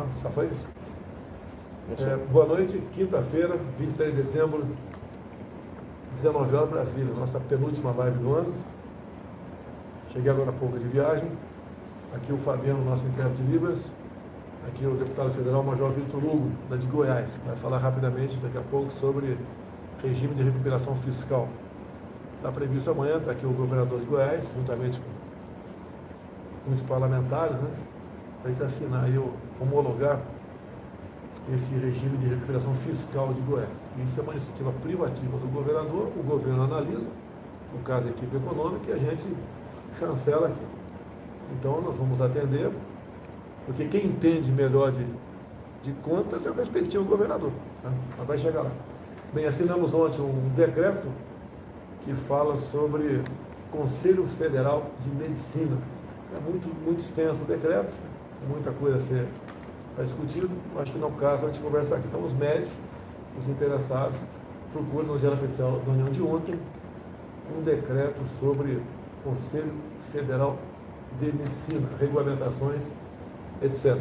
Ah, só foi isso? É, boa noite, quinta-feira, 23 de dezembro, 19 horas Brasília, nossa penúltima live do ano. Cheguei agora há pouco de viagem. Aqui o Fabiano, nosso intérprete de Libras. Aqui o deputado federal Major Vitor Hugo, da de Goiás. Vai falar rapidamente daqui a pouco sobre regime de recuperação fiscal. Está previsto amanhã, está aqui o governador de Goiás, juntamente com muitos parlamentares, né? Para a gente assinar e homologar esse regime de recuperação fiscal de Goiás. Isso é uma iniciativa privativa do governador, o governo analisa, no caso a equipe econômica, e a gente chancela aqui. Então nós vamos atender, porque quem entende melhor de, de contas é o respectivo governador. Tá? Mas vai chegar lá. Bem, assinamos ontem um decreto que fala sobre Conselho Federal de Medicina. É muito, muito extenso o decreto, muita coisa a ser está discutido, acho que no caso a gente conversar aqui. Então, os médicos, os interessados, procuram no Diário Oficial da União de ontem um decreto sobre Conselho Federal de Medicina, regulamentações, etc.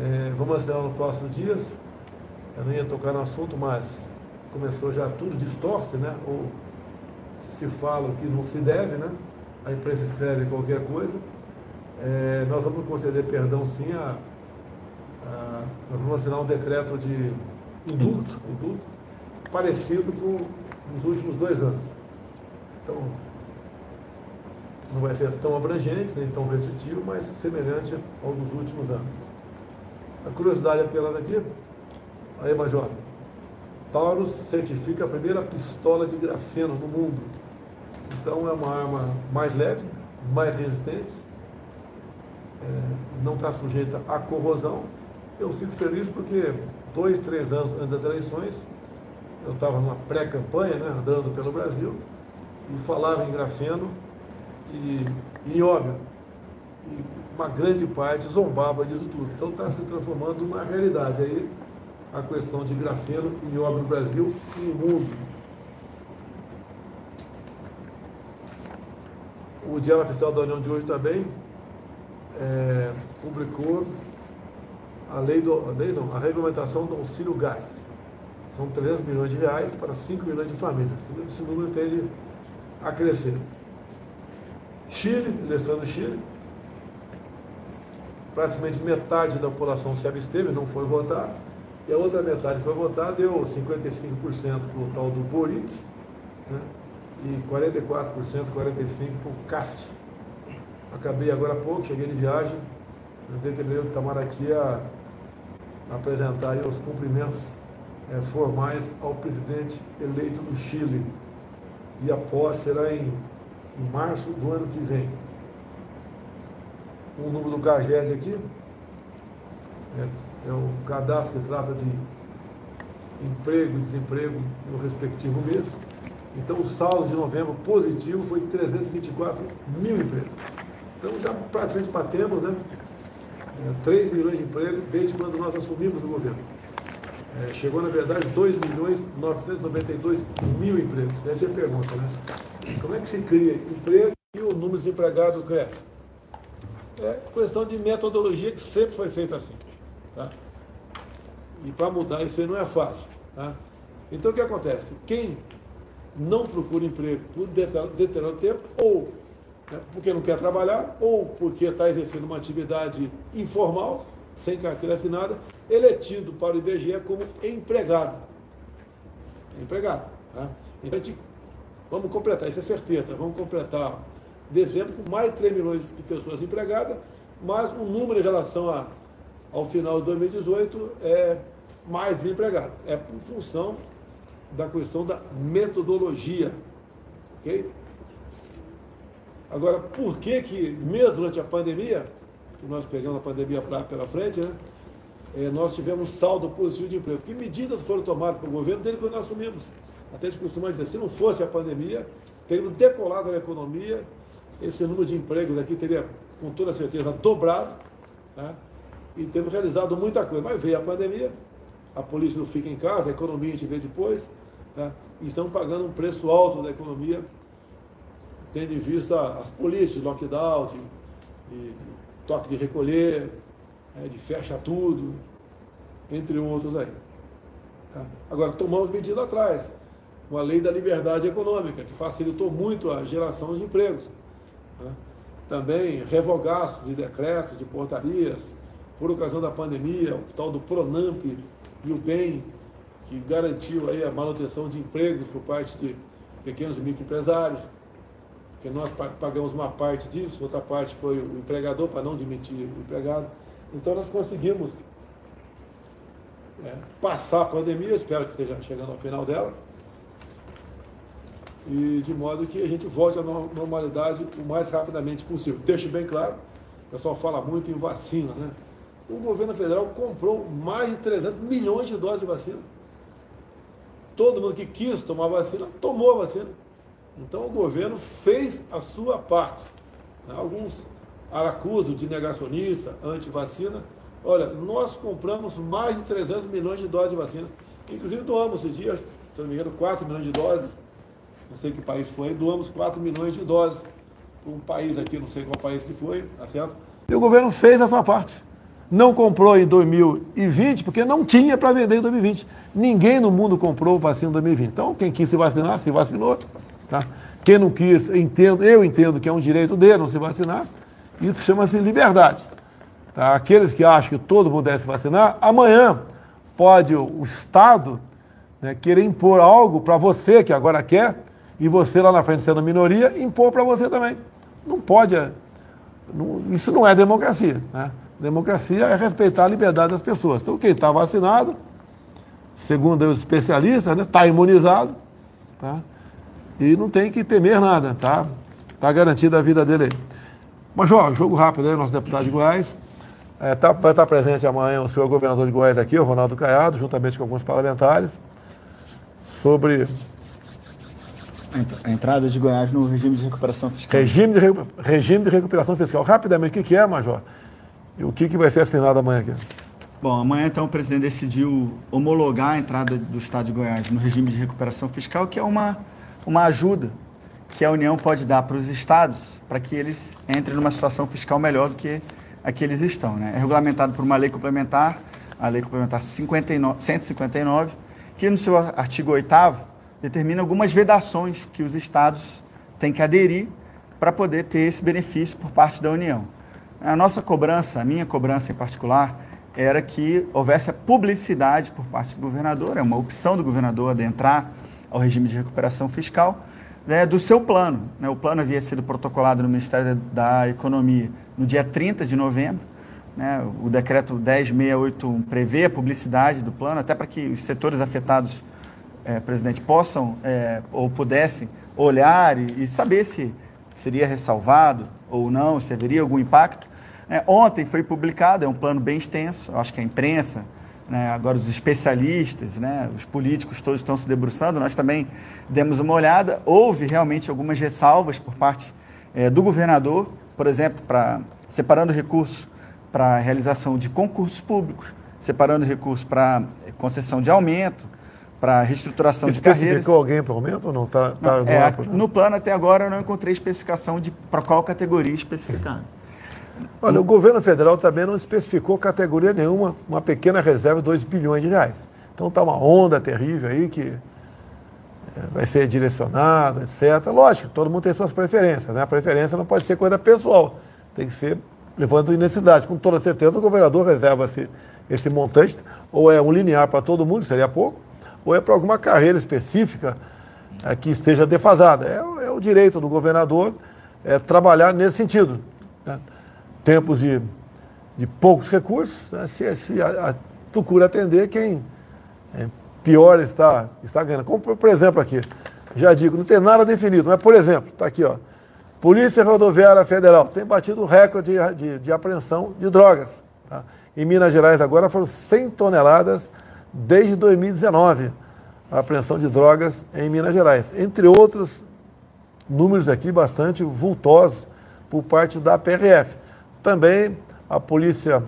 É, vamos assinar nos próximos dias. Eu não ia tocar no assunto, mas começou já tudo distorce, né? Ou se fala o que não se deve, né? A imprensa escreve qualquer coisa. É, nós vamos conceder perdão sim a ah, nós vamos assinar um decreto de indulto, indulto parecido com os últimos dois anos. Então, não vai ser tão abrangente, nem tão restritivo, mas semelhante ao dos últimos anos. A curiosidade apenas aqui, aí, Major, Taurus certifica a primeira pistola de grafeno no mundo. Então, é uma arma mais leve, mais resistente, não está sujeita à corrosão eu fico feliz porque dois, três anos antes das eleições, eu estava numa pré-campanha, né, andando pelo Brasil, e falava em grafeno e, em óbvio. E uma grande parte zombava disso tudo. Então está se transformando numa realidade aí a questão de grafeno e óbvio no Brasil e no mundo. O Diário Oficial da União de hoje também é, publicou a lei, do, a lei não, a regulamentação do auxílio gás. São 300 milhões de reais para 5 milhões de famílias. Esse número tende a crescer. Chile, eleição do Chile, praticamente metade da população se absteve, não foi votar, e a outra metade foi votar, deu 55% para o tal do Boric, né, e 44%, 45% para o Cássio. Acabei agora há pouco, cheguei de viagem, determinei o Itamaraty a apresentar os cumprimentos é, formais ao presidente eleito do Chile. E a posse será em, em março do ano que vem. O número do CAGED aqui é, é o cadastro que trata de emprego e desemprego no respectivo mês. Então, o saldo de novembro positivo foi 324 mil empregos. Então, já praticamente batemos, né? 3 é, milhões de empregos desde quando nós assumimos o governo. É, chegou, na verdade, 2 milhões 992 mil empregos. Essa é a pergunta, né? Como é que se cria emprego e o número de empregados cresce? É questão de metodologia que sempre foi feita assim. Tá? E para mudar isso aí não é fácil. Tá? Então o que acontece? Quem não procura emprego por determinado tempo, ou né, porque não quer trabalhar ou porque está exercendo uma atividade informal, sem carteira assinada, ele é tido para o IBGE como empregado. Empregado. Tá? Então, gente, vamos completar, isso é certeza, vamos completar dezembro com mais de 3 milhões de pessoas empregadas, mas o número em relação a, ao final de 2018 é mais desempregado. É por função da questão da metodologia. ok? Agora, por que que, mesmo durante a pandemia, que nós pegamos a pandemia pela frente, né, é, nós tivemos saldo positivo de emprego? Que medidas foram tomadas pelo governo desde que nós assumimos? Até gente costuma dizer, se não fosse a pandemia, teríamos decolado a economia, esse número de empregos aqui teria, com toda certeza, dobrado, né, e temos realizado muita coisa. Mas veio a pandemia, a polícia não fica em casa, a economia a gente vê depois, né, e estamos pagando um preço alto da economia tendo em vista as polícias, lockdown, de, de, toque de recolher, né, de fecha tudo, entre outros aí. Tá? Agora, tomamos medidas atrás, com a lei da liberdade econômica, que facilitou muito a geração de empregos. Tá? Também revogaços de decretos, de portarias, por ocasião da pandemia, o tal do Pronamp e o BEM, que garantiu aí a manutenção de empregos por parte de pequenos e microempresários, porque nós pagamos uma parte disso, outra parte foi o empregador para não demitir o empregado. Então nós conseguimos é, passar a pandemia, espero que esteja chegando ao final dela, e de modo que a gente volte à normalidade o mais rapidamente possível. Deixo bem claro, o pessoal fala muito em vacina, né? O governo federal comprou mais de 300 milhões de doses de vacina. Todo mundo que quis tomar vacina, tomou a vacina. Então o governo fez a sua parte. Alguns aracusos de negacionista, anti-vacina. Olha, nós compramos mais de 300 milhões de doses de vacina. Inclusive doamos esse dia, se não me engano, 4 milhões de doses. Não sei que país foi, doamos 4 milhões de doses para um país aqui, não sei qual país que foi, tá certo? E o governo fez a sua parte. Não comprou em 2020, porque não tinha para vender em 2020. Ninguém no mundo comprou vacina em 2020. Então, quem quis se vacinar, se vacinou. Tá? Quem não quis, entendo, eu entendo que é um direito dele não se vacinar. Isso chama-se liberdade. Tá? Aqueles que acham que todo mundo deve se vacinar, amanhã pode o Estado né, querer impor algo para você que agora quer, e você lá na frente sendo minoria, impor para você também. Não pode. É, não, isso não é democracia. Né? Democracia é respeitar a liberdade das pessoas. Então, quem está vacinado, segundo os especialistas, está né, tá imunizado, tá? E não tem que temer nada, tá? Está garantida a vida dele aí. Major, jogo rápido aí, nosso deputado de Goiás. É, tá, vai estar presente amanhã o senhor governador de Goiás aqui, o Ronaldo Caiado, juntamente com alguns parlamentares, sobre a entrada de Goiás no regime de recuperação fiscal. Regime de, regime de recuperação fiscal. Rapidamente, o que, que é, Major? E o que, que vai ser assinado amanhã aqui? Bom, amanhã então o presidente decidiu homologar a entrada do Estado de Goiás no regime de recuperação fiscal, que é uma, uma ajuda que a União pode dar para os estados para que eles entrem numa situação fiscal melhor do que a que eles estão. Né? É regulamentado por uma lei complementar, a lei complementar 59, 159, que no seu artigo 8 determina algumas vedações que os estados têm que aderir para poder ter esse benefício por parte da União. A nossa cobrança, a minha cobrança em particular, era que houvesse a publicidade por parte do governador, é uma opção do governador adentrar ao regime de recuperação fiscal, né, do seu plano. Né? O plano havia sido protocolado no Ministério da Economia no dia 30 de novembro. Né? O decreto 10681 prevê a publicidade do plano, até para que os setores afetados, é, presidente, possam é, ou pudessem olhar e, e saber se seria ressalvado ou não, se haveria algum impacto. É, ontem foi publicado, é um plano bem extenso, acho que a imprensa, né, agora os especialistas, né, os políticos todos estão se debruçando, nós também demos uma olhada. Houve realmente algumas ressalvas por parte é, do governador, por exemplo, para separando recursos para realização de concursos públicos, separando recursos para concessão de aumento, para reestruturação de carreiras. Especificou alguém para aumento ou não? Tá, tá não é, no plano até agora eu não encontrei especificação de para qual categoria especificada. Olha, o governo federal também não especificou categoria nenhuma, uma pequena reserva de 2 bilhões de reais. Então está uma onda terrível aí que é, vai ser direcionada, etc. Lógico, todo mundo tem suas preferências, né? A preferência não pode ser coisa pessoal, tem que ser levando necessidade. Com toda certeza, o governador reserva esse, esse montante, ou é um linear para todo mundo, seria pouco, ou é para alguma carreira específica é, que esteja defasada. É, é, o direito do governador é, trabalhar nesse sentido. Tempos de, de poucos recursos, né, se, se a, a, procura atender quem é, pior está, está ganhando. Como, por exemplo, aqui, já digo, não tem nada definido, mas, por exemplo, está aqui, ó, Polícia Rodoviária Federal tem batido recorde de, de, de apreensão de drogas. Tá? Em Minas Gerais agora foram 100 toneladas desde 2019, a apreensão de drogas em Minas Gerais. Entre outros números aqui bastante vultosos por parte da PRF. Também a polícia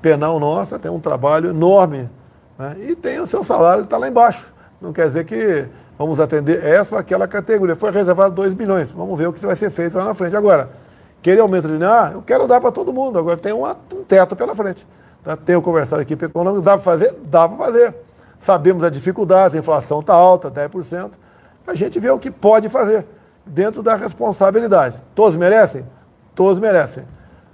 penal nossa tem um trabalho enorme né? e tem o seu salário que está lá embaixo. Não quer dizer que vamos atender essa ou aquela categoria. Foi reservado 2 bilhões. Vamos ver o que vai ser feito lá na frente. Agora, Aquele aumento linear, eu quero dar para todo mundo. Agora tem um, teto pela frente. Tá? Tenho conversado aqui com o econômico, dá para fazer? Dá para fazer. Sabemos as dificuldades, a inflação está alta, 10%. A gente vê o que pode fazer, dentro da responsabilidade. Todos merecem? Todos merecem.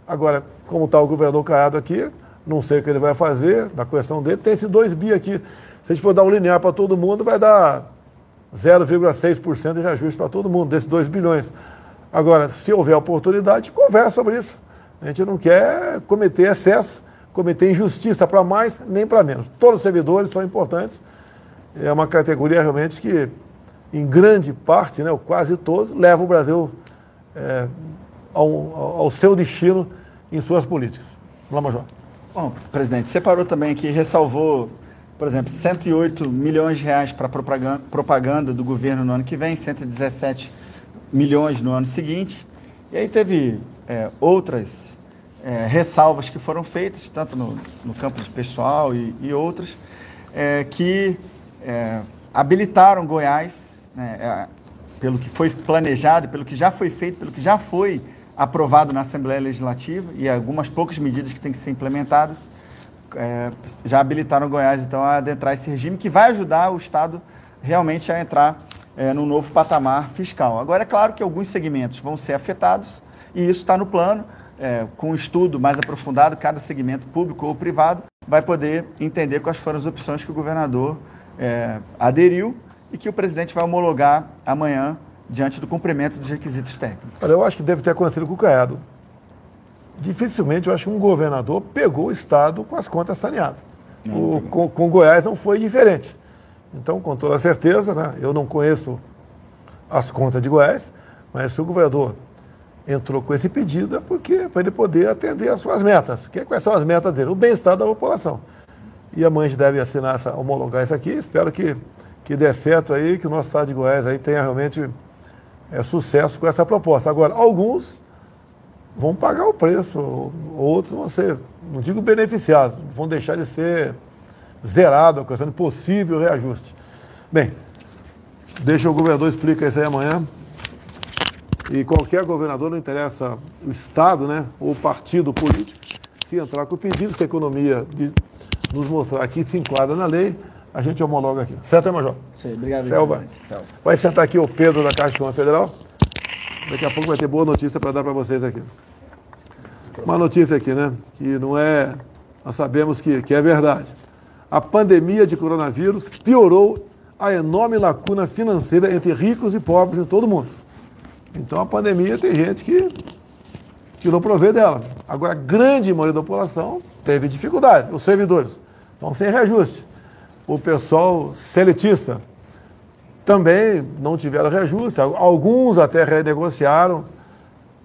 Agora, como está o governador Caiado aqui, não sei o que ele vai fazer, na questão dele, tem esse 2 bi aqui. Se a gente for dar um linear para todo mundo, vai dar 0,6% de reajuste para todo mundo, desses 2 bilhões. Agora, se houver oportunidade, conversa sobre isso. A gente não quer cometer excesso, cometer injustiça para mais nem para menos. Todos os servidores são importantes. É uma categoria realmente que, em grande parte, né, ou quase todos, leva o Brasil é, ao, ao, seu destino em suas políticas. Vamos lá. Bom, presidente, separou também aqui, ressalvou, por exemplo, 108 milhões de reais para propaganda, propaganda do governo no ano que vem, 117 milhões no ano seguinte. E aí teve é, outras é, ressalvas que foram feitas, tanto no, no campo de pessoal e, e outras, é, que é, habilitaram Goiás, né, é, pelo que foi planejado, pelo que já foi feito, pelo que já foi aprovado na Assembleia Legislativa e algumas poucas medidas que têm que ser implementadas, é, já habilitaram Goiás, então, a adentrar esse regime que vai ajudar o Estado realmente a entrar é, no novo patamar fiscal. Agora, é claro que alguns segmentos vão ser afetados e isso está no plano. É, com um estudo mais aprofundado, cada segmento público ou privado vai poder entender quais foram as opções que o governador é, aderiu e que o presidente vai homologar amanhã diante do cumprimento dos requisitos técnicos. Olha, eu acho que deve ter acontecido com o Caiado. Dificilmente eu acho que um governador pegou o Estado com as contas saneadas. O, com, com Goiás não foi diferente. Então, com toda certeza, né, eu não conheço as contas de Goiás, mas se o governador entrou com esse pedido é porque para ele poder atender as suas metas. Que, quais são as metas dele? O bem-estar da população. E a gente deve assinar essa, homologar isso aqui. Espero que, que dê certo aí, que o nosso estado de Goiás aí tenha realmente é, sucesso com essa proposta. Agora, alguns vão pagar o preço, outros vão ser, não digo beneficiados, vão deixar de ser zerado a questão de possível reajuste. Bem, deixa o governador explicar isso aí amanhã. E qualquer governador, não interessa o Estado, né, ou partido político, se entrar com o pedido, se a economia de nos mostrar que se enquadra na lei, a gente homologa aqui. Certo, hein, Major? Sim, obrigado. Selva. Selva. Vai sentar aqui o Pedro da Caixa Econômica Federal. Daqui a pouco vai ter boa notícia para dar para vocês aqui. Uma notícia aqui, né? Que não é. Nós sabemos que, que é verdade a pandemia de coronavírus piorou a enorme lacuna financeira entre ricos e pobres em todo mundo. Então a pandemia tem gente que tirou proveito dela. Agora, a grande maioria da população teve dificuldade. Os servidores estão sem reajuste. O pessoal seletista também não tiveram reajuste. Alguns até renegociaram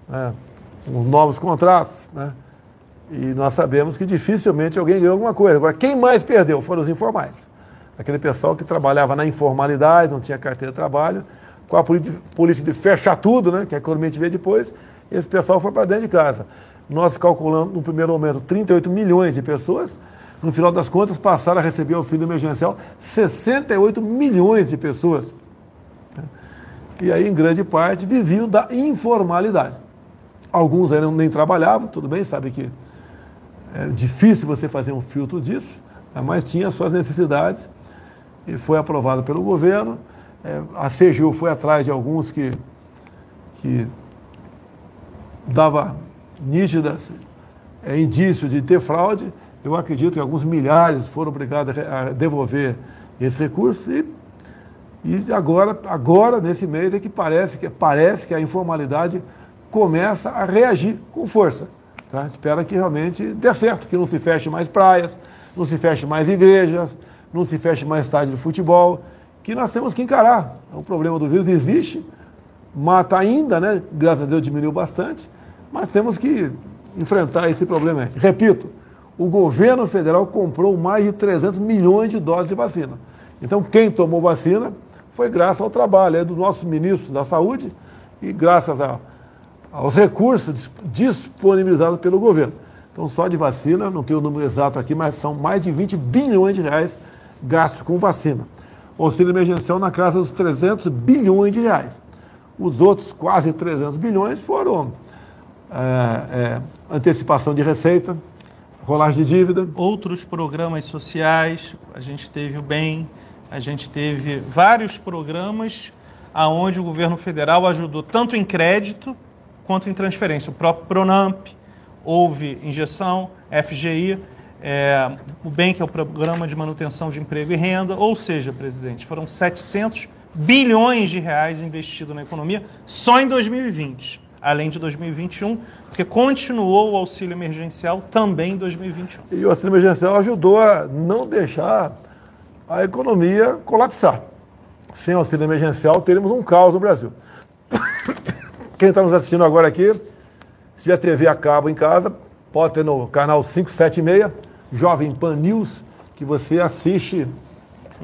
né, os novos contratos. Né? E nós sabemos que dificilmente alguém ganhou alguma coisa. Agora, quem mais perdeu foram os informais. Aquele pessoal que trabalhava na informalidade, não tinha carteira de trabalho, com a política de fechar tudo, né, que a economia vê depois, esse pessoal foi para dentro de casa. Nós calculamos, no primeiro momento, 38 milhões de pessoas, no final das contas, passaram a receber auxílio emergencial 68 milhões de pessoas. E aí, em grande parte, viviam da informalidade. Alguns ainda nem trabalhavam, tudo bem, sabe que é difícil você fazer um filtro disso, né, mas tinha suas necessidades e foi aprovado pelo governo. É, a CGU foi atrás de alguns que, que dava nítidas é, indícios de ter fraude. Eu acredito que alguns milhares foram obrigados a devolver esse recurso e, e agora, agora, nesse mês, é que parece que, parece que a informalidade começa a reagir com força. Tá? Espera que realmente dê certo, que não se feche mais praias, não se feche mais igrejas, não se feche mais estádios de futebol, que nós temos que encarar. O problema do vírus existe, mata ainda, né? Graças a Deus diminuiu bastante, mas temos que enfrentar esse problema. Repito, o governo federal comprou mais de 300 milhões de doses de vacina. Então, quem tomou vacina foi graças ao trabalho é, dos nossos ministros da saúde e graças a aos recursos disponibilizados pelo governo. Então, só de vacina, não tenho o número exato aqui, mas são mais de 20 bilhões de reais gastos com vacina. Auxílio emergencial na casa dos 300 bilhões de reais. Os outros quase 300 bilhões foram é, é, antecipação de receita, rolagem de dívida. Outros programas sociais, a gente teve o BEM, a gente teve vários programas aonde o governo federal ajudou tanto em crédito quanto em transferência. O próprio Pronamp, houve injeção, FGI, é, o BEM, que é o Programa de Manutenção de Emprego e Renda, ou seja, presidente, foram 700 bilhões de reais investidos na economia só em 2020, além de 2021, porque continuou o auxílio emergencial também em 2021. E o auxílio emergencial ajudou a não deixar a economia colapsar. Sem auxílio emergencial, teríamos um caos no Brasil. Quem está nos assistindo agora aqui, se tiver TV a cabo em casa, pode ter no canal 576, Jovem Pan News, que você assiste.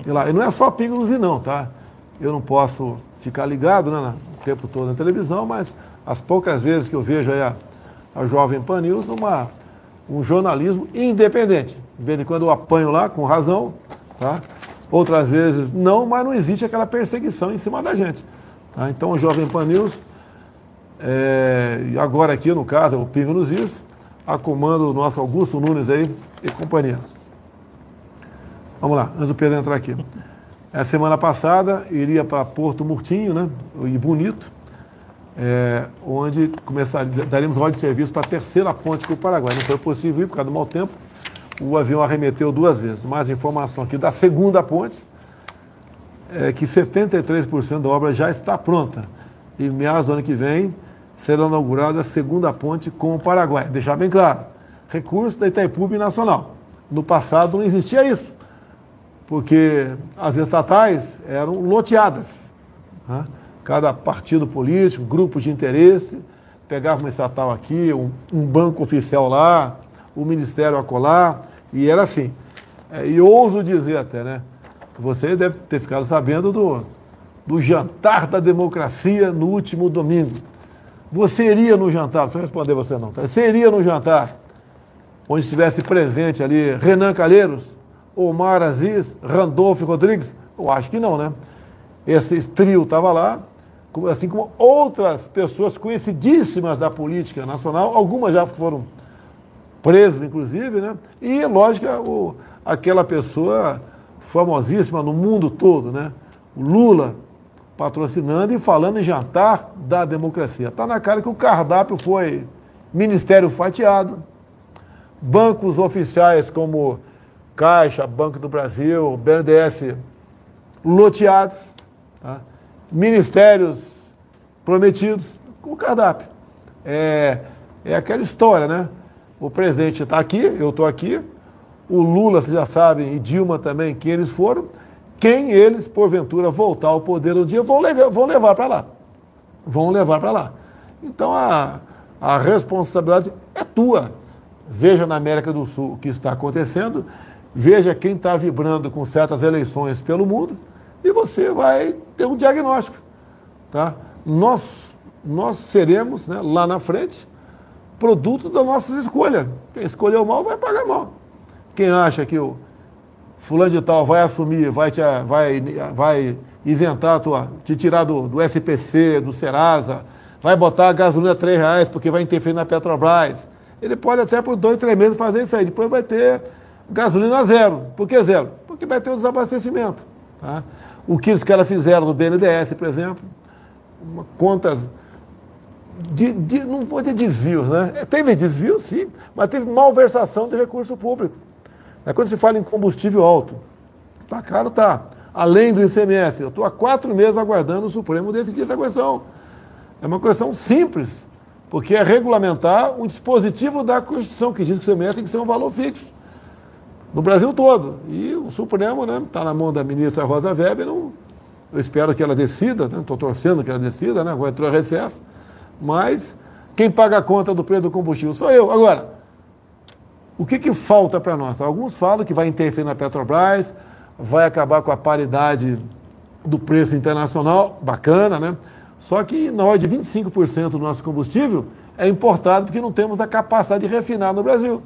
E lá. E não é só Pingo no não, tá? Eu não posso ficar ligado né, o tempo todo na televisão, mas as poucas vezes que eu vejo a, a Jovem Pan News, uma, um jornalismo independente. De vez em quando eu apanho lá, com razão, tá? Outras vezes não, mas não existe aquela perseguição em cima da gente. Tá? Então, o Jovem Pan News, é, agora aqui no caso, é o Pingo nos Is, a comando do nosso Augusto Nunes aí e companhia. Vamos lá, antes do Pedro entrar aqui. A semana passada iria para Porto Murtinho, né? E Bonito, é, onde começar, daríamos ordem de serviço para a terceira ponte com o Paraguai. Não foi possível ir por causa do mau tempo. O avião arremeteu duas vezes. Mais informação aqui da segunda ponte, é que 73% da obra já está pronta. E meados do ano que vem será inaugurada a segunda ponte com o Paraguai. Deixar bem claro, recurso da Itaipu Nacional. No passado não existia isso porque as estatais eram loteadas. Né? Cada partido político, grupos de interesse, pegava uma estatal aqui, um, um banco oficial lá, o um ministério acolá, e era assim. É, e ouso dizer até, né? Você deve ter ficado sabendo do, do jantar da democracia no último domingo. Você iria no jantar, não responder você não, tá? você iria no jantar onde estivesse presente ali Renan Calheiros, Omar Aziz, Randolfo Rodrigues? Eu acho que não, né? Esse trio estava lá, assim como outras pessoas conhecidíssimas da política nacional, algumas já foram presas, inclusive, né? E, lógico, o, aquela pessoa famosíssima no mundo todo, né? O Lula patrocinando e falando em jantar da democracia. Está na cara que o cardápio foi ministério fatiado, bancos oficiais como Caixa, Banco do Brasil, BNDES loteados, tá? Ministérios prometidos com o cardápio. É, é aquela história, né? O presidente está aqui, eu estou aqui, o Lula, vocês já sabem, e Dilma também, quem eles foram, quem eles, porventura, voltar ao poder um dia, vão, levar, vão levar para lá. Vão levar para lá. Então a, a responsabilidade é tua. Veja na América do Sul o que está acontecendo veja quem está vibrando com certas eleições pelo mundo e você vai ter um diagnóstico. Tá? Nós, nós seremos, né, lá na frente, produto das nossas escolhas. Quem escolheu mal vai pagar mal. Quem acha que o fulano de tal vai assumir, vai, te, vai, vai isentar, tua, te tirar do, do SPC, do Serasa, vai botar a gasolina a 3 reais porque vai interferir na Petrobras. Ele pode até por dois, três meses fazer isso aí. Depois vai ter gasolina zero. Por que zero? Porque vai ter um desabastecimento. Tá? O que os caras fizeram no BNDES, por exemplo, contas. De, de, não foi de desvios, né? É, teve desvio, sim, mas teve malversação de recurso público. É quando se fala em combustível alto, tá caro, tá. Além do ICMS, eu estou há quatro meses aguardando o Supremo decidir essa questão. É uma questão simples, porque é regulamentar um dispositivo da Constituição que diz que o ICMS tem que ser um valor fixo no Brasil todo. E o Supremo está né, tá na mão da ministra Rosa Weber, não, eu espero que ela decida, estou né, torcendo que ela decida, né, agora entrou a recesso, mas quem paga a conta do preço do combustível sou eu. Agora, o que, que falta para nós? Alguns falam que vai interferir na Petrobras, vai acabar com a paridade do preço internacional, bacana, né? Só que na hora de 25% do nosso combustível é importado porque não temos a capacidade de refinar no Brasil.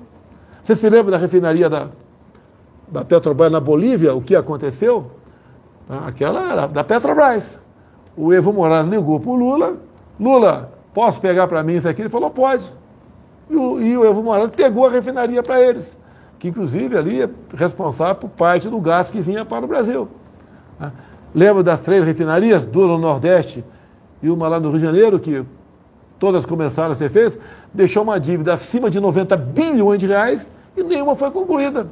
Você se lembra da refinaria da, da Petrobras na Bolívia, o que aconteceu? Tá? Aquela era da Petrobras. O Evo Morales ligou para o Lula. Lula, posso pegar para mim isso aqui? Ele falou, pode. E o, e o Evo Morales pegou a refinaria para eles, que inclusive ali é responsável por parte do gás que vinha para o Brasil. Né? Lembra das três refinarias, duas no Nordeste e uma lá no Rio de Janeiro, que todas começaram a ser feitas, deixou uma dívida acima de 90 bilhões de reais e nenhuma foi concluída.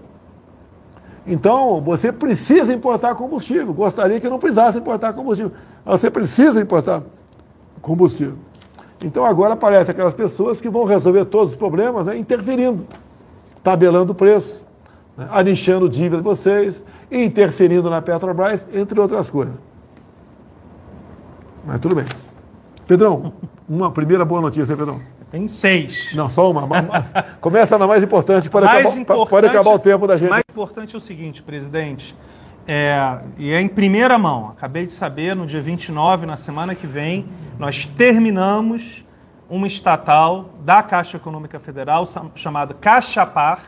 Então, você precisa importar combustível. Gostaria que não precisasse importar combustível. Você precisa importar combustível. Então, agora aparecem aquelas pessoas que vão resolver todos os problemas né, interferindo, tabelando preços, né, anichando dívida de vocês, interferindo na Petrobras, entre outras coisas. Mas tudo bem. Pedrão, uma primeira boa notícia, Pedrão. Tem seis. Não, só uma. Começa na mais importante, pode, mais acabar, importante, pode acabar o tempo da gente. Mais importante é o seguinte, presidente, é, e é em primeira mão, acabei de saber, no dia 29, na semana que vem, nós terminamos uma estatal da Caixa Econômica Federal chamada Caixa Par,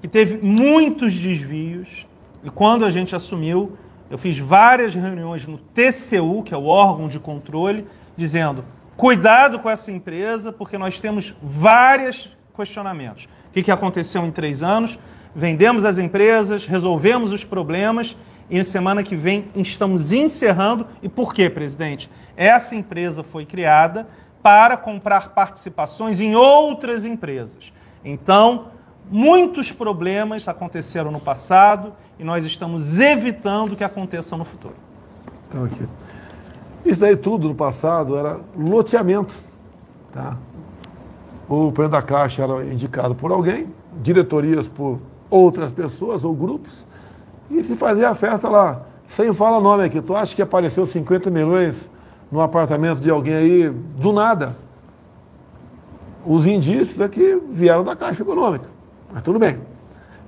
que teve muitos desvios, e quando a gente assumiu, eu fiz várias reuniões no TCU, que é o órgão de controle, dizendo Cuidado com essa empresa, porque nós temos vários questionamentos. O que, que aconteceu em três anos? Vendemos as empresas, resolvemos os problemas e na semana que vem estamos encerrando. E por quê, presidente? Essa empresa foi criada para comprar participações em outras empresas. Então, muitos problemas aconteceram no passado e nós estamos evitando que aconteçam no futuro. Então, aqui. Isso daí tudo no passado era loteamento. Tá? O presidente da Caixa era indicado por alguém, diretorias por outras pessoas ou grupos, e se fazia a festa lá. Sem falar nome aqui. Tu acha que apareceu 50 milhões no apartamento de alguém aí do nada? Os indícios é que vieram da Caixa Econômica. Mas tudo bem.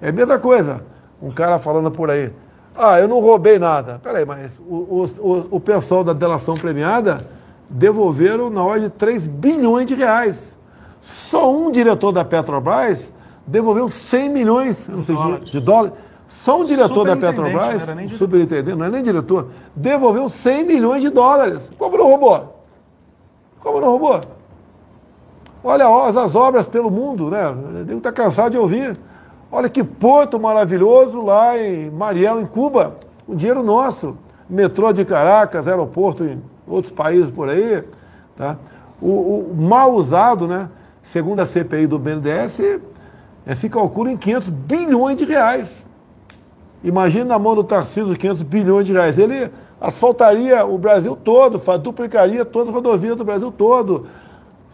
É a mesma coisa. Um cara falando por aí. Ah, eu não roubei nada. Peraí, mas o, o, o pessoal da delação premiada devolveram na ordem de 3 bilhões de reais. Só um diretor da Petrobras devolveu 100 milhões não sei, dólares. de dólares. Só um diretor da Petrobras, não superintendente, não é nem diretor, devolveu 100 milhões de dólares. Como não roubou? Como não roubou? Olha as obras pelo mundo, né? Eu estar cansado de ouvir. Olha que porto maravilhoso lá em Mariel, em Cuba. O dinheiro nosso. Metrô de Caracas, aeroporto em outros países por aí. Tá? O, o mal usado, né? segundo a CPI do BNDES, é, se calcula em 500 bilhões de reais. Imagina na mão do Tarcísio 500 bilhões de reais. Ele asfaltaria o Brasil todo, duplicaria todas as rodovias do Brasil todo,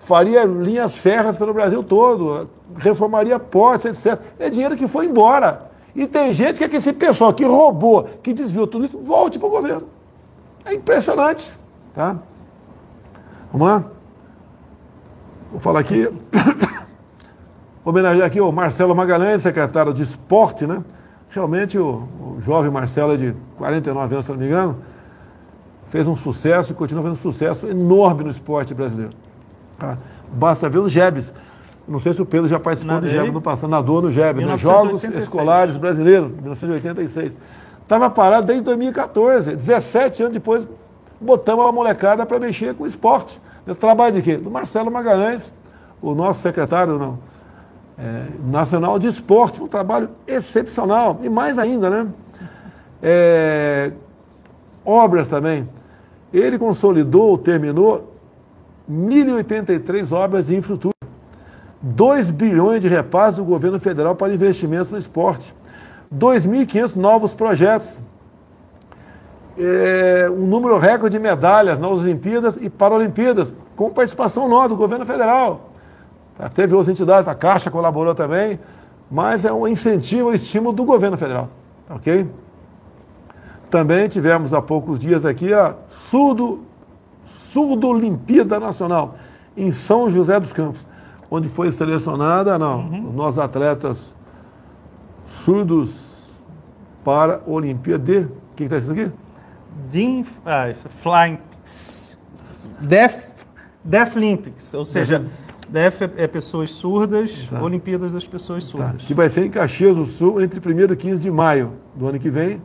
faria linhas férreas pelo Brasil todo, reformaria portos, etc. É dinheiro que foi embora. E tem gente que é que esse pessoal que roubou, que desviou tudo isso, volte para o governo. É impressionante. Tá? Vamos lá? Vou falar aqui. Homenagear aqui o Marcelo Magalhães, secretário de esporte, né? Realmente o, o jovem Marcelo é de 49 anos, se não me engano, fez um sucesso e continua fazendo um sucesso enorme no esporte brasileiro. Tá? Basta ver os JEBs. Não sei se o Pedro já participou Nadei. do JEB no passado, nadou no JEB, né? Jogos Escolares Brasileiros, 1986. Estava parado desde 2014, 17 anos depois, botamos a molecada para mexer com esporte. Eu trabalho de quê? Do Marcelo Magalhães, o nosso secretário não, é, nacional de esporte, um trabalho excepcional. E mais ainda, né? É, obras também. Ele consolidou, terminou 1.083 obras de infraestrutura, 2 bilhões de repasses do governo federal para investimentos no esporte, 2.500 novos projetos, é, um número recorde de medalhas nas Olimpíadas e Paralimpíadas, com participação nova do governo federal. Tá, teve outras entidades, a Caixa colaborou também, mas é um incentivo, um estímulo do governo federal. Tá ok? Também tivemos há poucos dias aqui a Surdo Surdo Olimpíada Nacional, em São José dos Campos, onde foi selecionada não, uhum. nós atletas surdos para a Olimpíada de. O que está escrito aqui? Dim, ah, isso, Flying Deaf, Deaf Olympics, ou seja, Deaf é, é pessoas surdas, tá. Olimpíadas das pessoas tá. surdas. Tá. Que vai ser em Caxias do Sul entre 1 e 15 de maio do ano que vem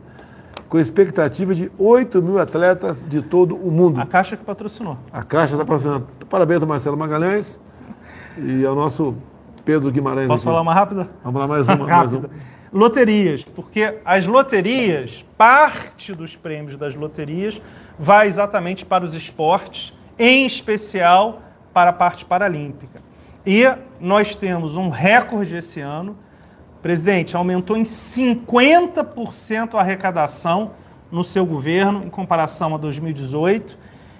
com expectativa de 8 mil atletas de todo o mundo. A Caixa que patrocinou. A Caixa está patrocinando. Parabéns ao Marcelo Magalhães e ao nosso Pedro Guimarães. Posso aqui. falar uma rápida? Vamos lá, mais uma. mais uma. Loterias, porque as loterias, parte dos prêmios das loterias vai exatamente para os esportes, em especial para a parte paralímpica. E nós temos um recorde esse ano. Presidente, aumentou em 50% a arrecadação no seu governo em comparação a 2018.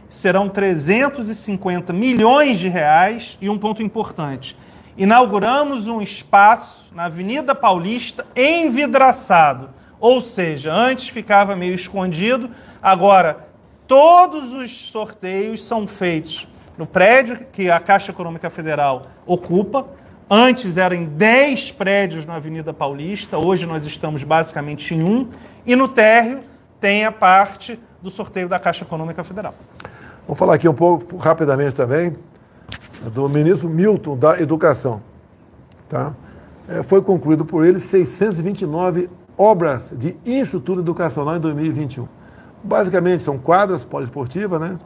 Serão 350 milhões de reais e um ponto importante. Inauguramos um espaço na Avenida Paulista envidraçado, ou seja, antes ficava meio escondido, agora todos os sorteios são feitos no prédio que a Caixa Econômica Federal ocupa. Antes eram 10 prédios na Avenida Paulista, hoje nós estamos basicamente em um, e no térreo tem a parte do sorteio da Caixa Econômica Federal. Vamos falar aqui um pouco rapidamente também do ministro Milton da Educação. Tá? É, foi concluído por ele 629 obras de infraestrutura educacional em 2021. Basicamente são quadras poliesportivas, né?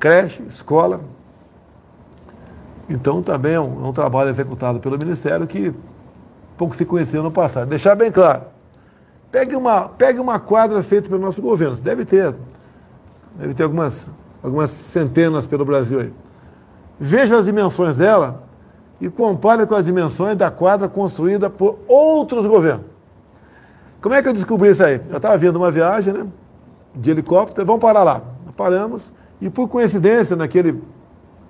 creche, escola. Então também é um, é um trabalho executado pelo Ministério que pouco se conhecia no passado. Deixar bem claro. Pegue uma, pegue uma quadra feita pelo nosso governo. Deve ter. Deve ter algumas, algumas centenas pelo Brasil aí. Veja as dimensões dela e compare com as dimensões da quadra construída por outros governos. Como é que eu descobri isso aí? Eu estava vindo uma viagem, né? De helicóptero, vamos parar lá. Paramos e por coincidência, naquele,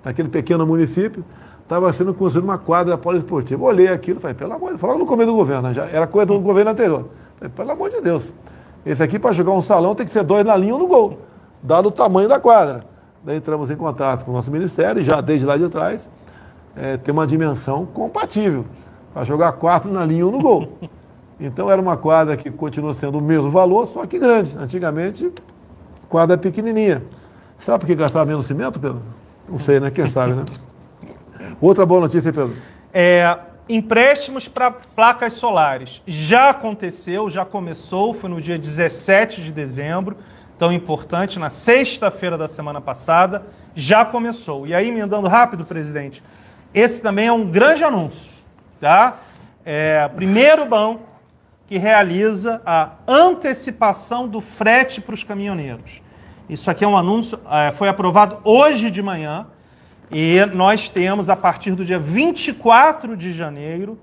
naquele pequeno município, estava sendo construída uma quadra poliesportiva. Olhei aquilo e falei, pelo amor de Deus, falava no começo do governo, né? já era coisa do governo anterior. Falei, pelo amor de Deus, esse aqui para jogar um salão tem que ser dois na linha e um no gol, dado o tamanho da quadra. Daí entramos em contato com o nosso ministério e já desde lá de trás é, tem uma dimensão compatível para jogar quatro na linha e um no gol. Então era uma quadra que continua sendo o mesmo valor, só que grande. Antigamente, quadra pequenininha. Sabe por que gastava menos cimento, Pedro? Não sei, né? Quem sabe, né? Outra boa notícia, Pedro. É, empréstimos para placas solares. Já aconteceu, já começou, foi no dia 17 de dezembro tão importante, na sexta-feira da semana passada, já começou. E aí, emendando rápido, presidente, esse também é um grande anúncio, tá? É primeiro banco que realiza a antecipação do frete para os caminhoneiros. Isso aqui é um anúncio, é, foi aprovado hoje de manhã, e nós temos, a partir do dia 24 de janeiro,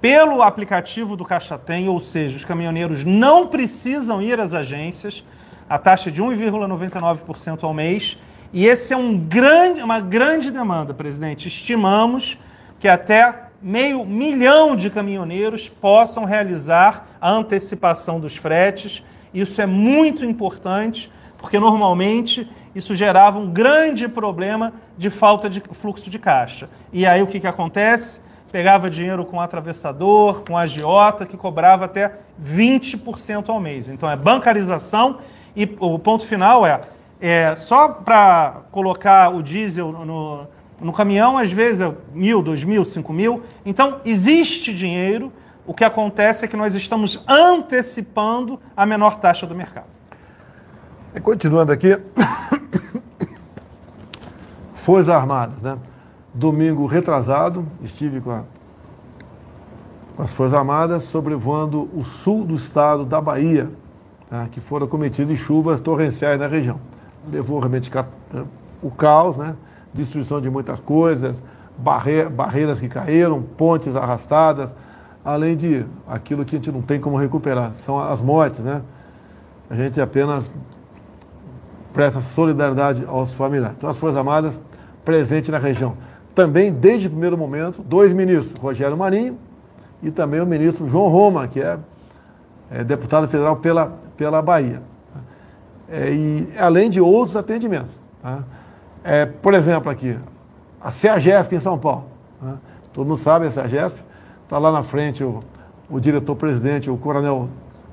pelo aplicativo do Caixa Tem, ou seja, os caminhoneiros não precisam ir às agências, a taxa de 1,99% ao mês. E esse é um grande, uma grande demanda, presidente. Estimamos que até meio milhão de caminhoneiros possam realizar a antecipação dos fretes. Isso é muito importante, porque normalmente isso gerava um grande problema de falta de fluxo de caixa. E aí o que, que acontece? Pegava dinheiro com atravessador, com agiota, que cobrava até 20% ao mês. Então é bancarização e o ponto final é, é só para colocar o diesel no, no caminhão, às vezes é mil, dois mil, cinco mil. Então, existe dinheiro. O que acontece é que nós estamos antecipando a menor taxa do mercado. Continuando aqui, Forças Armadas, né? Domingo retrasado, estive com, a, com as Forças Armadas sobrevoando o sul do estado da Bahia, tá, que foram cometidas chuvas torrenciais na região. Levou realmente o caos, né, destruição de muitas coisas, barre barreiras que caíram, pontes arrastadas, além de aquilo que a gente não tem como recuperar, são as mortes. Né? A gente apenas presta solidariedade aos familiares. Então, as Forças Armadas presentes na região. Também, desde o primeiro momento, dois ministros, Rogério Marinho e também o ministro João Roma, que é, é deputado federal pela, pela Bahia. É, e além de outros atendimentos. Tá? É, por exemplo, aqui, a CEAGESP em São Paulo. Tá? Todo mundo sabe a CEAGESP. Está lá na frente o, o diretor-presidente, o coronel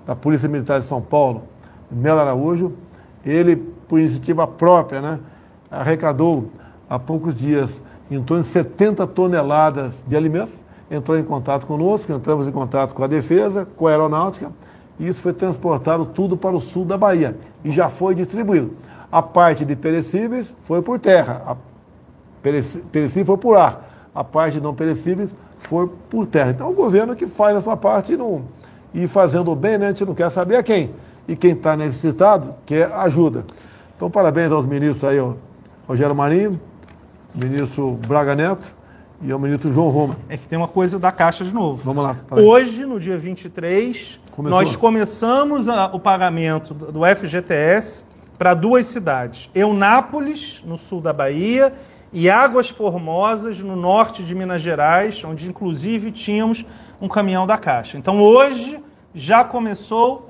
da Polícia Militar de São Paulo, Melo Araújo. Ele, por iniciativa própria, né, arrecadou há poucos dias em torno de 70 toneladas de alimentos. Entrou em contato conosco, entramos em contato com a defesa, com a aeronáutica e isso foi transportado tudo para o sul da Bahia e já foi distribuído. A parte de perecíveis foi por terra, a perecível foi por ar, a parte de não perecíveis foi por terra. Então o governo que faz a sua parte e, não, e fazendo bem, né, a gente não quer saber a quem. E quem está necessitado quer ajuda. Então parabéns aos ministros aí, ó, Rogério Marinho, ministro Braga Neto e ao ministro João Roma. É que tem uma coisa da Caixa de novo. Vamos lá. Hoje, no dia 23, Começou. nós começamos a, o pagamento do, do FGTS para duas cidades: Eunápolis, no sul da Bahia, e Águas Formosas, no norte de Minas Gerais, onde inclusive tínhamos um caminhão da Caixa. Então hoje já começou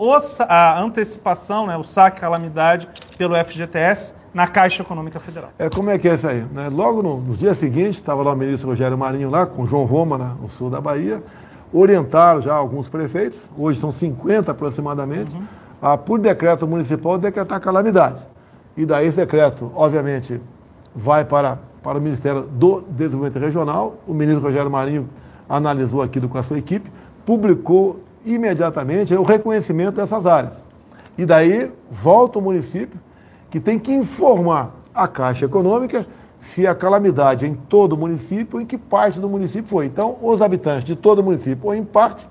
a antecipação, né, o saque calamidade pelo FGTS na Caixa Econômica Federal. É, como é que é isso aí? Né? Logo no, no dia seguinte, estava lá o ministro Rogério Marinho lá, com João Roma, né, no sul da Bahia, orientaram já alguns prefeitos, hoje são 50 aproximadamente, uhum. a, por decreto municipal, decretar calamidade. E daí esse decreto, obviamente, vai para para o Ministério do Desenvolvimento Regional. O ministro Rogério Marinho analisou aquilo com a sua equipe, publicou imediatamente o reconhecimento dessas áreas. E daí volta o município, que tem que informar a Caixa Econômica se a calamidade é em todo o município ou em que parte do município foi. Então, os habitantes de todo o município, ou em parte,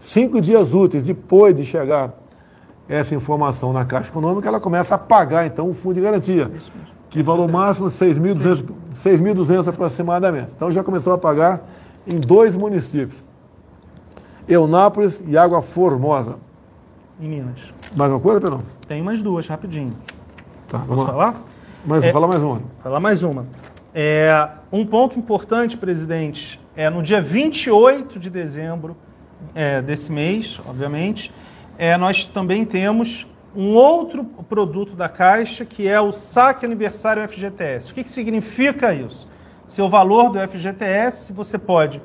cinco dias úteis depois de chegar essa informação na Caixa Econômica, ela começa a pagar, então, o fundo de garantia. Que valor máximo 6.200 aproximadamente. Então já começou a pagar em dois municípios, Eunápolis e Água Formosa. Em Minas. Mais uma coisa, Pedro? Tem mais duas, rapidinho. Tá, Posso falar? Mas, é, fala mais uma. Falar mais uma. É, um ponto importante, presidente, é no dia 28 de dezembro é, desse mês, obviamente, é, nós também temos um outro produto da Caixa, que é o saque aniversário FGTS. O que, que significa isso? Seu valor do FGTS, você pode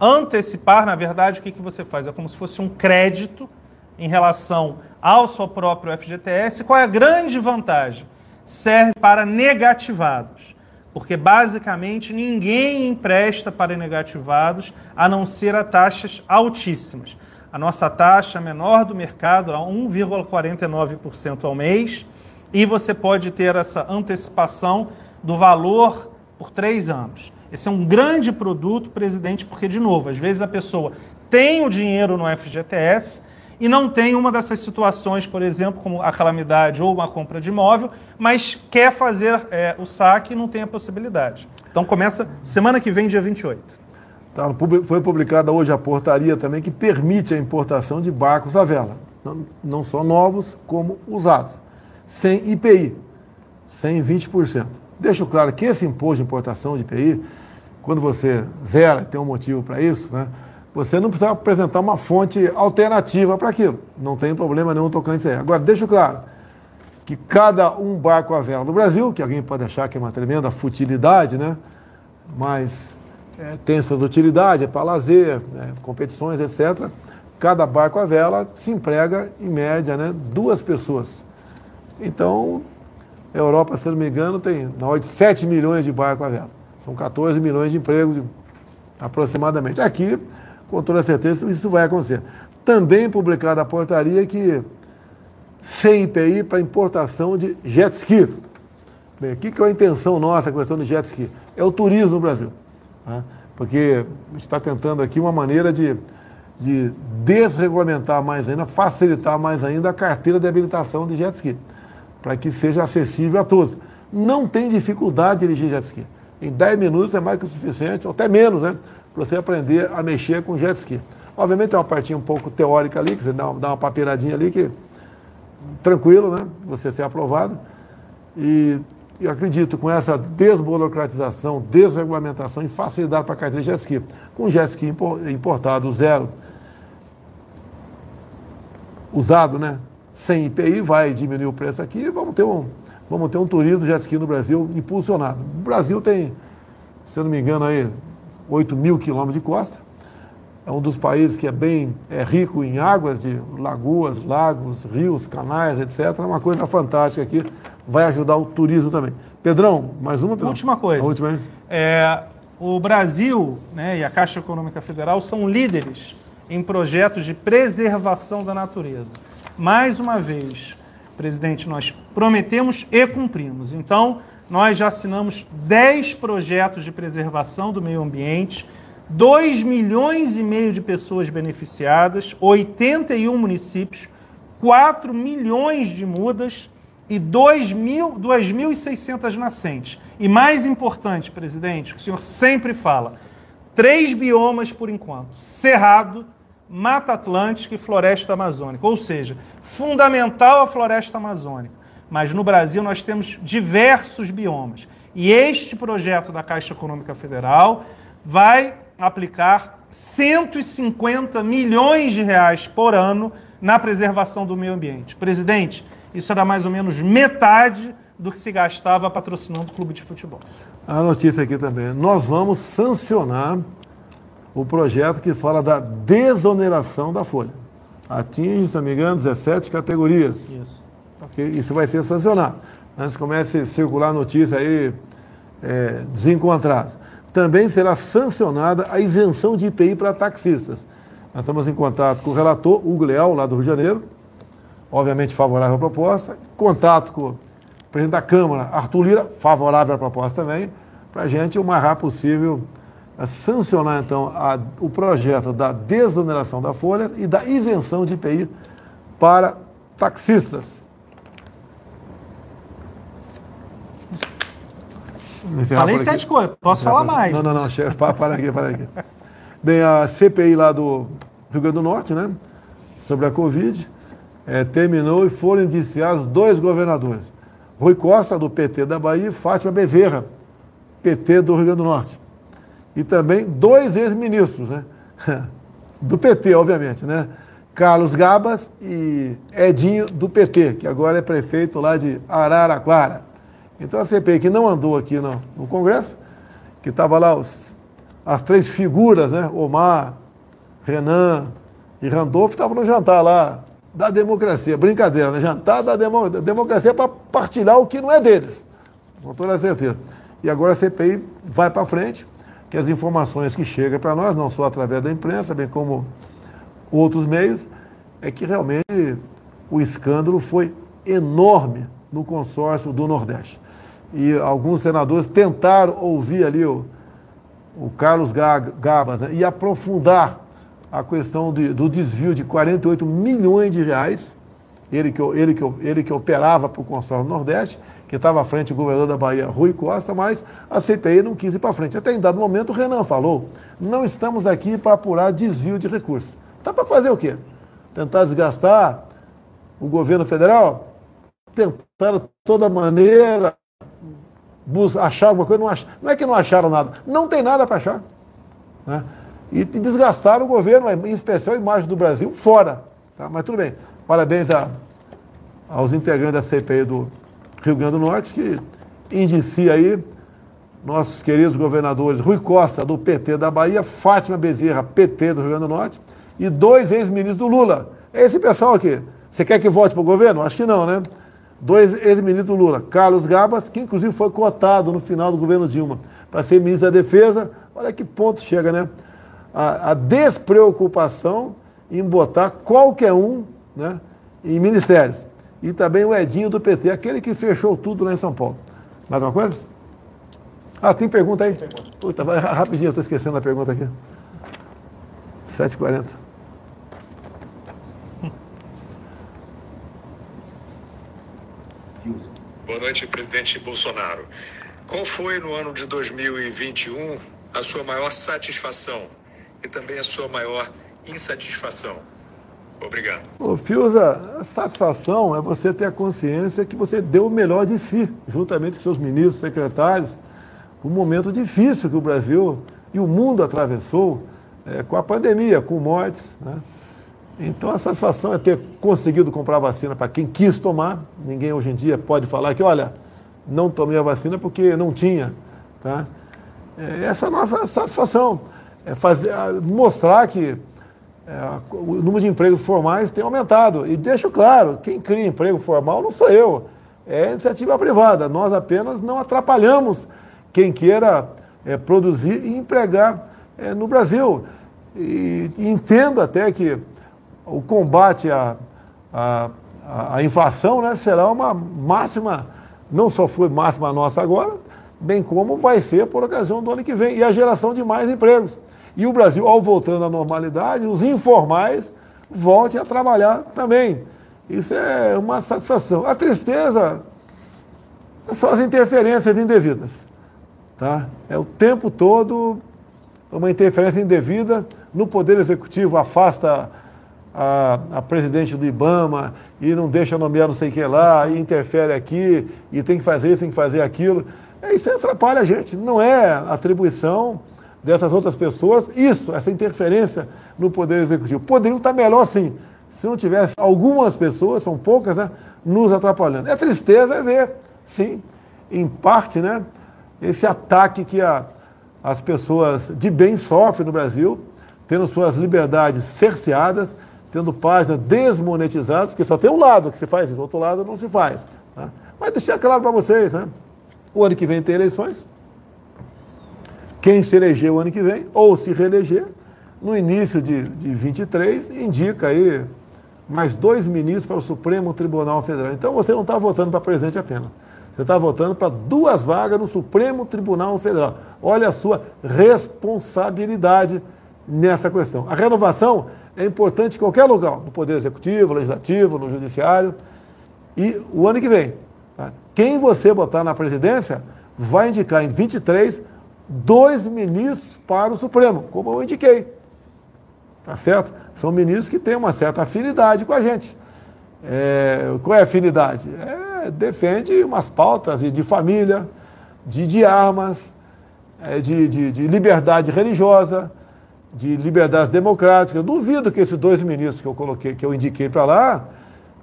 antecipar, na verdade, o que, que você faz? É como se fosse um crédito em relação ao seu próprio FGTS. Qual é a grande vantagem? Serve para negativados. Porque basicamente ninguém empresta para negativados a não ser a taxas altíssimas. A nossa taxa menor do mercado, 1,49% ao mês, e você pode ter essa antecipação do valor por três anos. Esse é um grande produto, presidente, porque, de novo, às vezes a pessoa tem o dinheiro no FGTS e não tem uma dessas situações, por exemplo, como a calamidade ou uma compra de imóvel, mas quer fazer é, o saque e não tem a possibilidade. Então começa semana que vem, dia 28. Tá, foi publicada hoje a portaria também que permite a importação de barcos à vela, não, não só novos, como usados, sem IPI, sem 20%. Deixo claro que esse imposto de importação de IPI, quando você zera, tem um motivo para isso, né? você não precisa apresentar uma fonte alternativa para aquilo. Não tem problema nenhum tocante isso aí. Agora, deixo claro que cada um barco à vela no Brasil, que alguém pode achar que é uma tremenda futilidade, né? mas é, tem suas utilidades, é para lazer, né, competições, etc. Cada barco à vela se emprega, em média, né, duas pessoas. Então, a Europa, se não me engano, tem na hora de 7 milhões de barcos à vela. São 14 milhões de empregos, aproximadamente. Aqui, com toda certeza, isso vai acontecer. Também publicada a portaria que sem IPI para importação de jet ski. Bem, o que é a intenção nossa a questão de jet ski? É o turismo no Brasil. Né? Porque a gente está tentando aqui uma maneira de, de desregulamentar mais ainda, facilitar mais ainda a carteira de habilitação de jet ski, para que seja acessível a todos. Não tem dificuldade de dirigir jet ski. Em 10 minutos é mais que o suficiente, ou até menos, né? Para você aprender a mexer com jet ski. Obviamente tem uma partinha um pouco teórica ali, que você dá uma, dá uma ali, que tranquilo, né? Você ser aprovado. E eu acredito, com essa desburocratização, desregulamentação e facilidade para a carteira de jet ski, com jet ski importado zero, usado, né, sem IPI, vai diminuir o preço aqui e vamos ter um, vamos ter um turismo jet ski no Brasil impulsionado. O Brasil tem, se eu não me engano, aí, 8 mil quilômetros de costa. É um dos países que é bem é rico em águas de lagoas, lagos, rios, canais, etc. É uma coisa fantástica aqui vai ajudar o turismo também. Pedrão, mais uma? Pedrão? Última coisa. A última, É, o Brasil né, e a Caixa Econômica Federal são líderes em projetos de preservação da natureza. Mais uma vez, presidente, nós prometemos e cumprimos. Então, nós já assinamos 10 projetos de preservação do meio ambiente, 2 milhões e meio de pessoas beneficiadas, 81 municípios, 4 milhões de mudas e 2.600 nascentes. E mais importante, presidente, que o senhor sempre fala, três biomas por enquanto: Cerrado, Mata Atlântica e Floresta Amazônica. Ou seja, fundamental a Floresta Amazônica. Mas no Brasil nós temos diversos biomas. E este projeto da Caixa Econômica Federal vai aplicar 150 milhões de reais por ano na preservação do meio ambiente. Presidente, isso era mais ou menos metade do que se gastava patrocinando o clube de futebol. A notícia aqui também. Nós vamos sancionar o projeto que fala da desoneração da folha. Atinge, se não me engano, 17 categorias. Isso. Isso vai ser sancionado. Antes comece a circular notícia aí é, desencontrada. Também será sancionada a isenção de IPI para taxistas. Nós estamos em contato com o relator, Hugo Leal, lá do Rio de Janeiro, obviamente favorável à proposta. Contato com o presidente da Câmara, Arthur Lira, favorável à proposta também, para a gente, o mais rápido possível, sancionar então a, o projeto da desoneração da folha e da isenção de IPI para taxistas. Falei sete coisas, posso falar mais. Não, não, não, chefe, para, para aqui, para aqui. Bem, a CPI lá do Rio Grande do Norte, né, sobre a Covid, é, terminou e foram indiciados dois governadores. Rui Costa, do PT da Bahia, e Fátima Bezerra, PT do Rio Grande do Norte. E também dois ex-ministros, né? Do PT, obviamente, né? Carlos Gabas e Edinho, do PT, que agora é prefeito lá de Araraquara. Então a CPI que não andou aqui no, no Congresso, que estava lá os, as três figuras, né? Omar, Renan e Randolph, estavam no jantar lá da democracia. Brincadeira, né? Jantar da, demo, da democracia para partilhar o que não é deles. Com toda certeza. E agora a CPI vai para frente, que as informações que chegam para nós, não só através da imprensa, bem como outros meios, é que realmente o escândalo foi enorme no consórcio do Nordeste. E alguns senadores tentaram ouvir ali o, o Carlos Gabas né, e aprofundar a questão de, do desvio de 48 milhões de reais, ele que, ele que, ele que operava para o consórcio Nordeste, que estava à frente do governador da Bahia, Rui Costa, mas a CPI não quis ir para frente. Até em dado momento o Renan falou, não estamos aqui para apurar desvio de recursos. Está para fazer o quê? Tentar desgastar o governo federal? Tentar de toda maneira achar alguma coisa, não, ach... não é que não acharam nada, não tem nada para achar. Né? E desgastaram o governo, em especial a imagem do Brasil, fora. Tá? Mas tudo bem. Parabéns a, aos integrantes da CPI do Rio Grande do Norte, que indicia aí nossos queridos governadores Rui Costa, do PT da Bahia, Fátima Bezerra, PT do Rio Grande do Norte, e dois ex-ministros do Lula. É esse pessoal aqui. Você quer que volte para o governo? Acho que não, né? dois ex-ministros do Lula, Carlos Gabas, que inclusive foi cotado no final do governo Dilma para ser ministro da Defesa. Olha que ponto chega, né? A, a despreocupação em botar qualquer um né, em ministérios. E também o Edinho do PT, aquele que fechou tudo lá em São Paulo. Mais uma coisa? Ah, tem pergunta aí? Puta, vai rapidinho, eu estou esquecendo a pergunta aqui. 7h40. Boa noite, presidente Bolsonaro. Qual foi no ano de 2021 a sua maior satisfação e também a sua maior insatisfação? Obrigado. Ô, Fiuza, a satisfação é você ter a consciência que você deu o melhor de si, juntamente com seus ministros, secretários, um momento difícil que o Brasil e o mundo atravessou é, com a pandemia, com mortes, né? Então a satisfação é ter conseguido comprar vacina para quem quis tomar. Ninguém hoje em dia pode falar que, olha, não tomei a vacina porque não tinha. Tá? É, essa é a nossa satisfação. É fazer, mostrar que é, o número de empregos formais tem aumentado. E deixo claro, quem cria emprego formal não sou eu, é iniciativa privada. Nós apenas não atrapalhamos quem queira é, produzir e empregar é, no Brasil. E, e entendo até que o combate à, à, à inflação né, será uma máxima, não só foi máxima nossa agora, bem como vai ser por ocasião do ano que vem, e a geração de mais empregos. E o Brasil, ao voltando à normalidade, os informais voltem a trabalhar também. Isso é uma satisfação. A tristeza são as interferências indevidas. Tá? É o tempo todo uma interferência indevida no Poder Executivo, afasta a, a, presidente do IBAMA e não deixa nomear não sei o que lá, e interfere aqui, e tem que fazer isso, tem que fazer aquilo. É, isso atrapalha a gente, não é atribuição dessas outras pessoas, isso, essa interferência no Poder Executivo. Poderia estar melhor sim, se não tivesse algumas pessoas, são poucas, né, nos atrapalhando. É tristeza é ver, sim, em parte, né, esse ataque que a, as pessoas de bem sofrem no Brasil, tendo suas liberdades cerceadas, tendo páginas desmonetizadas, porque só tem um lado que se faz isso, outro lado não se faz. Tá? Mas deixar claro para vocês, né? O ano que vem tem eleições. Quem se eleger o ano que vem, ou se reeleger, no início de, de 23, indica aí mais dois ministros para o Supremo Tribunal Federal. Então você não está votando para presidente apenas. Você está votando para duas vagas no Supremo Tribunal Federal. Olha a sua responsabilidade nessa questão. A renovação é importante em qualquer lugar, no Poder Executivo, Legislativo, no Judiciário. E o ano que vem, tá? quem você botar na presidência vai indicar em 23 dois ministros para o Supremo, como eu indiquei. Tá certo? São ministros que têm uma certa afinidade com a gente. É, qual é a afinidade? É, defende umas pautas de família, de, de armas, é, de, de, de, liberdade religiosa, de liberdades democráticas. Duvido que esses dois ministros que eu coloquei, que eu indiquei para lá,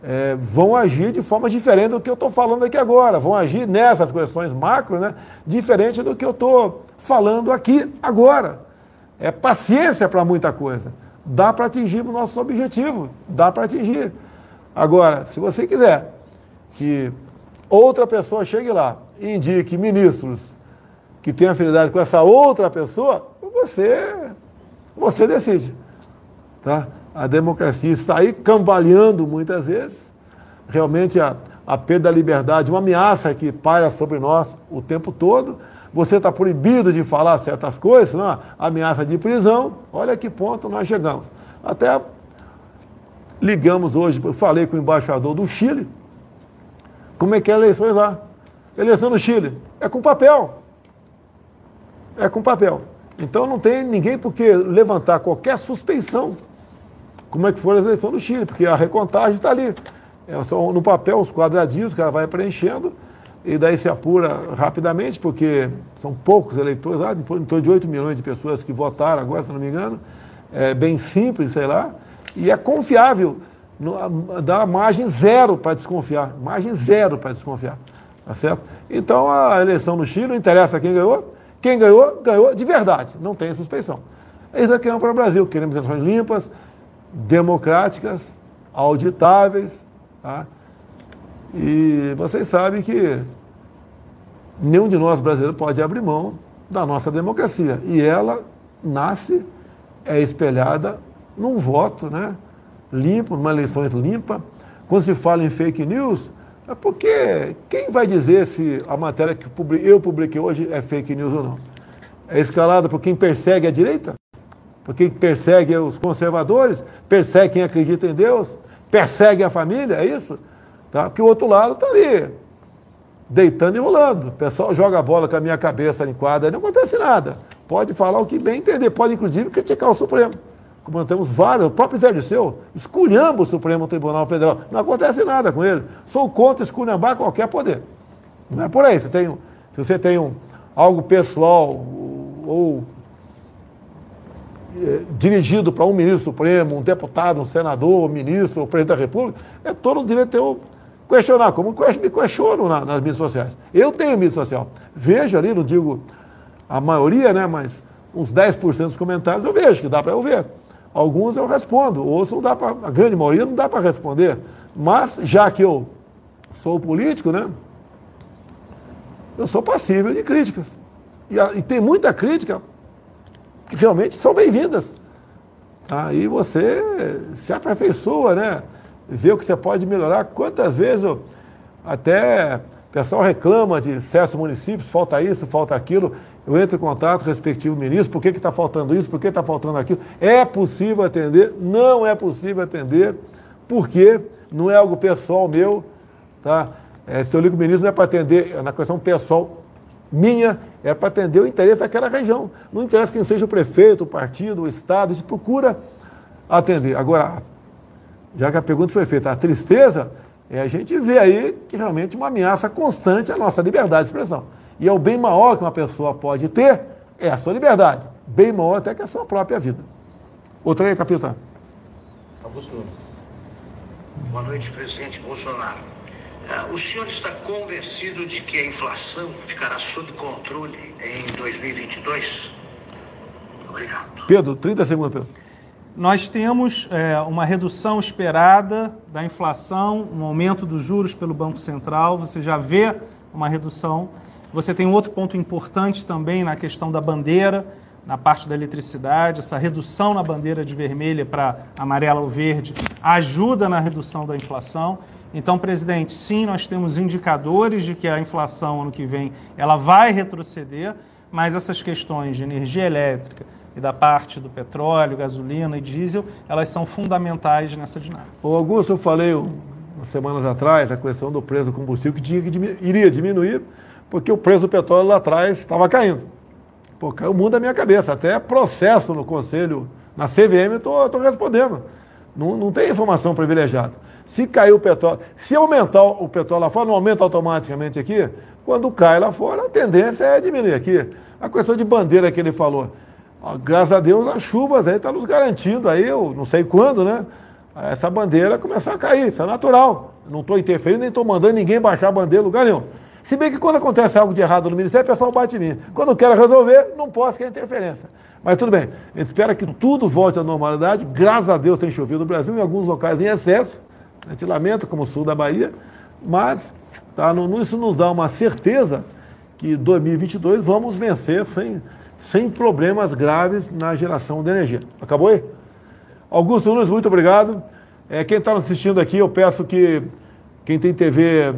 é, vão agir de forma diferente do que eu estou falando aqui agora. Vão agir nessas questões macro, né, diferente do que eu estou falando aqui agora. É paciência para muita coisa. Dá para atingir o nosso objetivo, dá para atingir. Agora, se você quiser que outra pessoa chegue lá e indique ministros que têm afinidade com essa outra pessoa, você, você decide. Tá? A democracia está aí cambaleando muitas vezes. Realmente a, a perda da liberdade, uma ameaça que paira sobre nós o tempo todo. Você está proibido de falar certas coisas, não? ameaça de prisão. Olha que ponto nós chegamos. Até Ligamos hoje, falei com o embaixador do Chile, como é que é a eleição lá. Eleição no Chile é com papel. É com papel. Então não tem ninguém por que levantar qualquer suspeição. Como é que foi a eleição do Chile, porque a recontagem está ali. É só no papel, os quadradinhos, o cara vai preenchendo, e daí se apura rapidamente, porque são poucos eleitores lá, em torno de 8 milhões de pessoas que votaram agora, se não me engano. É bem simples, sei lá e é confiável. Dá margem zero para desconfiar. Margem zero para desconfiar. Tá certo? Então a eleição no Chile não interessa quem ganhou. Quem ganhou, ganhou de verdade. Não tem suspeição. Isso aqui é para o Brasil. Queremos eleições limpas, democráticas, auditáveis. Tá? E vocês sabem que nenhum de nós brasileiros pode abrir mão da nossa democracia. E ela nasce, é espelhada num voto né, limpo, numa eleição limpa. Quando se fala em fake news, é porque quem vai dizer se a matéria que eu publiquei hoje é fake news ou não? É escalada por quem persegue a direita? Por quem persegue os conservadores? Persegue quem acredita em Deus? Persegue a família? É isso? Tá? Porque o outro lado está ali, deitando e rolando. O pessoal joga a bola com a minha cabeça em quadra, não acontece nada. Pode falar o que bem entender, pode inclusive criticar o Supremo como temos vários, o próprio Zé Disseu, esculhamba o Supremo Tribunal Federal. Não acontece nada com ele. Sou contra esculhambar qualquer poder. Não é por aí. Você tem, se você tem um, algo pessoal ou é, dirigido para um ministro supremo, um deputado, um senador, um ministro, o presidente da República, é todo o direito eu questionar, como me questiono na, nas mídias sociais. Eu tenho mídia social. Vejo ali, não digo a maioria, né, mas uns 10% dos comentários eu vejo, que dá para eu ver. Alguns eu respondo, outros não dá para. A grande maioria não dá para responder. Mas, já que eu sou político, né? Eu sou passível de críticas. E, e tem muita crítica que realmente são bem-vindas. E você se aperfeiçoa, né? Vê o que você pode melhorar. Quantas vezes eu, até o pessoal reclama de certos municípios, falta isso, falta aquilo. Eu entro em contato com o respectivo ministro, por que está faltando isso, por que está faltando aquilo. É possível atender? Não é possível atender, porque não é algo pessoal meu. Tá? É, se eu ligo o ministro, não é para atender, é na questão pessoal minha, é para atender o interesse daquela região. Não interessa quem seja o prefeito, o partido, o Estado, a gente procura atender. Agora, já que a pergunta foi feita, a tristeza é a gente vê aí que realmente uma ameaça constante à nossa liberdade de expressão. E é o bem maior que uma pessoa pode ter, é a sua liberdade. Bem maior até que a sua própria vida. Outra aí, capitão. Augusto. Boa noite, presidente Bolsonaro. Uh, o senhor está convencido de que a inflação ficará sob controle em 2022? Obrigado. Pedro, 30 segundos, Pedro. Nós temos é, uma redução esperada da inflação, um aumento dos juros pelo Banco Central. Você já vê uma redução. Você tem um outro ponto importante também na questão da bandeira, na parte da eletricidade. Essa redução na bandeira de vermelha para amarela ou verde ajuda na redução da inflação. Então, presidente, sim, nós temos indicadores de que a inflação ano que vem ela vai retroceder, mas essas questões de energia elétrica, e da parte do petróleo, gasolina e diesel, elas são fundamentais nessa dinâmica. O Augusto, eu falei umas semanas atrás a questão do preço do combustível que, tinha que diminu iria diminuir, porque o preço do petróleo lá atrás estava caindo. Pô, caiu o mundo da minha cabeça. Até processo no conselho, na CVM, eu estou respondendo. Não, não tem informação privilegiada. Se cair o petróleo, se aumentar o petróleo lá fora, não aumenta automaticamente aqui. Quando cai lá fora, a tendência é diminuir aqui. A questão de bandeira que ele falou graças a Deus as chuvas aí estão tá nos garantindo aí, eu não sei quando, né? Essa bandeira começar a cair, isso é natural. Não estou interferindo, nem estou mandando ninguém baixar a bandeira em lugar nenhum. Se bem que quando acontece algo de errado no Ministério, o pessoal bate em mim. Quando eu quero resolver, não posso, que é interferência. Mas tudo bem, a gente espera que tudo volte à normalidade. Graças a Deus tem chovido no Brasil, em alguns locais em excesso. A gente lamenta, como o sul da Bahia. Mas tá, isso nos dá uma certeza que 2022 vamos vencer sem, sem problemas graves na geração de energia. Acabou aí? Augusto Nunes, muito obrigado. É, quem está assistindo aqui, eu peço que quem tem TV,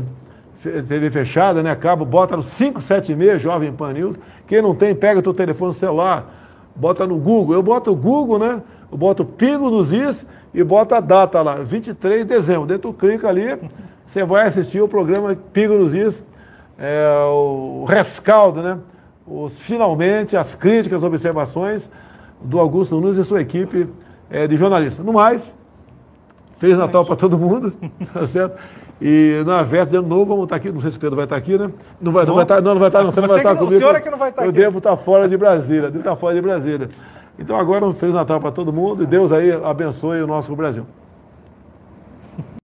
TV fechada, né, cabo, bota no 576 Jovem Pan News. Quem não tem, pega o teu telefone celular, bota no Google. Eu boto o Google, né? Eu boto Pingo dos Is e bota a data lá, 23 de dezembro. Dentro tu clica ali, você vai assistir o programa Pingo dos Is, é, o rescaldo, né? Os, finalmente as críticas, observações do Augusto Nunes e sua equipe é, de jornalistas. No mais, Feliz Natal para todo mundo, tá certo? E na véspera de ano novo, vamos estar aqui. Não sei se o Pedro vai estar aqui, né? Não vai, não vai estar, não, não vai estar, não, você não vai estar comigo. O senhor é que não vai estar eu aqui. Eu devo estar fora de Brasília, devo estar fora de Brasília. Então agora um Feliz Natal para todo mundo e Deus aí abençoe o nosso Brasil.